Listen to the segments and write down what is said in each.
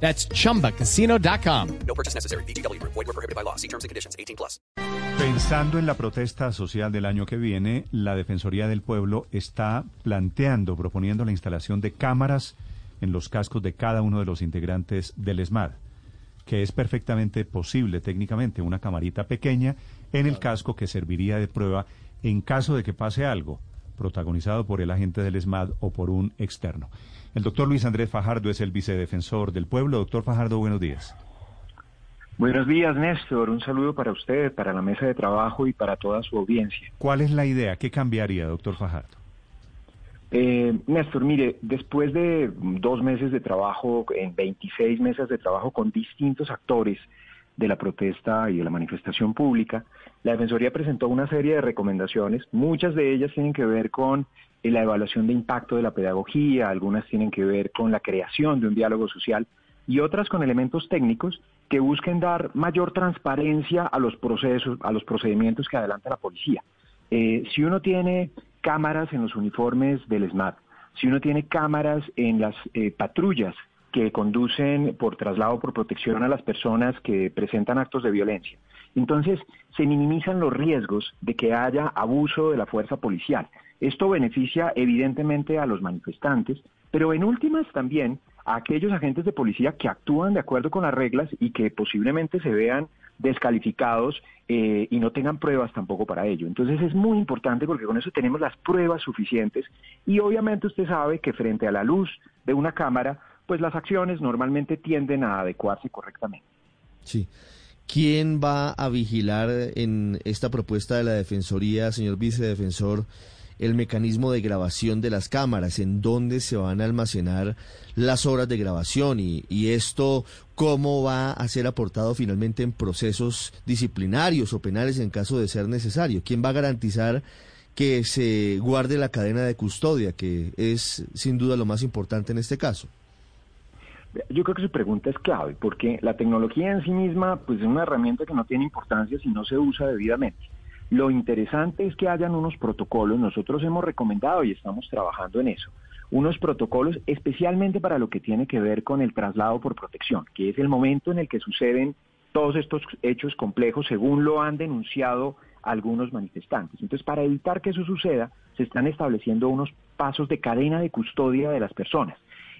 That's chumbacasino.com. No purchase necessary. BGW. Void were prohibited by law. See terms and conditions. 18 plus. Pensando en la protesta social del año que viene, la Defensoría del Pueblo está planteando, proponiendo la instalación de cámaras en los cascos de cada uno de los integrantes del ESMAD, que es perfectamente posible técnicamente, una camarita pequeña en el casco que serviría de prueba en caso de que pase algo, protagonizado por el agente del ESMAD o por un externo. El doctor Luis Andrés Fajardo es el vicedefensor del pueblo. Doctor Fajardo, buenos días. Buenos días, Néstor. Un saludo para usted, para la mesa de trabajo y para toda su audiencia. ¿Cuál es la idea? ¿Qué cambiaría, doctor Fajardo? Eh, Néstor, mire, después de dos meses de trabajo, en 26 meses de trabajo con distintos actores de la protesta y de la manifestación pública, la Defensoría presentó una serie de recomendaciones. Muchas de ellas tienen que ver con eh, la evaluación de impacto de la pedagogía, algunas tienen que ver con la creación de un diálogo social y otras con elementos técnicos que busquen dar mayor transparencia a los procesos, a los procedimientos que adelanta la policía. Eh, si uno tiene cámaras en los uniformes del SMAT, si uno tiene cámaras en las eh, patrullas que conducen por traslado por protección a las personas que presentan actos de violencia, entonces se minimizan los riesgos de que haya abuso de la fuerza policial. Esto beneficia evidentemente a los manifestantes, pero en últimas también a aquellos agentes de policía que actúan de acuerdo con las reglas y que posiblemente se vean descalificados eh, y no tengan pruebas tampoco para ello. Entonces es muy importante porque con eso tenemos las pruebas suficientes y obviamente usted sabe que frente a la luz de una cámara, pues las acciones normalmente tienden a adecuarse correctamente. Sí. ¿Quién va a vigilar en esta propuesta de la Defensoría, señor vicedefensor, el mecanismo de grabación de las cámaras? ¿En dónde se van a almacenar las horas de grabación? Y, y esto, ¿cómo va a ser aportado finalmente en procesos disciplinarios o penales en caso de ser necesario? ¿Quién va a garantizar que se guarde la cadena de custodia, que es sin duda lo más importante en este caso? Yo creo que su pregunta es clave, porque la tecnología en sí misma pues, es una herramienta que no tiene importancia si no se usa debidamente. Lo interesante es que hayan unos protocolos, nosotros hemos recomendado y estamos trabajando en eso, unos protocolos especialmente para lo que tiene que ver con el traslado por protección, que es el momento en el que suceden todos estos hechos complejos según lo han denunciado algunos manifestantes. Entonces, para evitar que eso suceda, se están estableciendo unos pasos de cadena de custodia de las personas.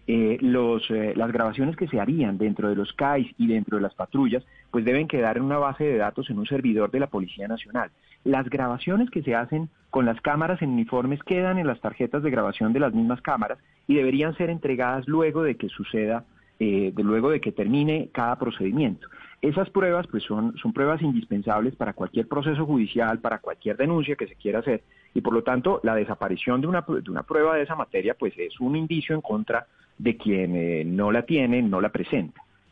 Eh, los, eh, las grabaciones que se harían dentro de los CAIs y dentro de las patrullas, pues deben quedar en una base de datos en un servidor de la Policía Nacional. Las grabaciones que se hacen con las cámaras en uniformes quedan en las tarjetas de grabación de las mismas cámaras y deberían ser entregadas luego de que suceda, eh, de luego de que termine cada procedimiento. Esas pruebas pues son, son pruebas indispensables para cualquier proceso judicial, para cualquier denuncia que se quiera hacer y por lo tanto la desaparición de una, de una prueba de esa materia pues es un indicio en contra de quien eh, no la tiene, no la presenta.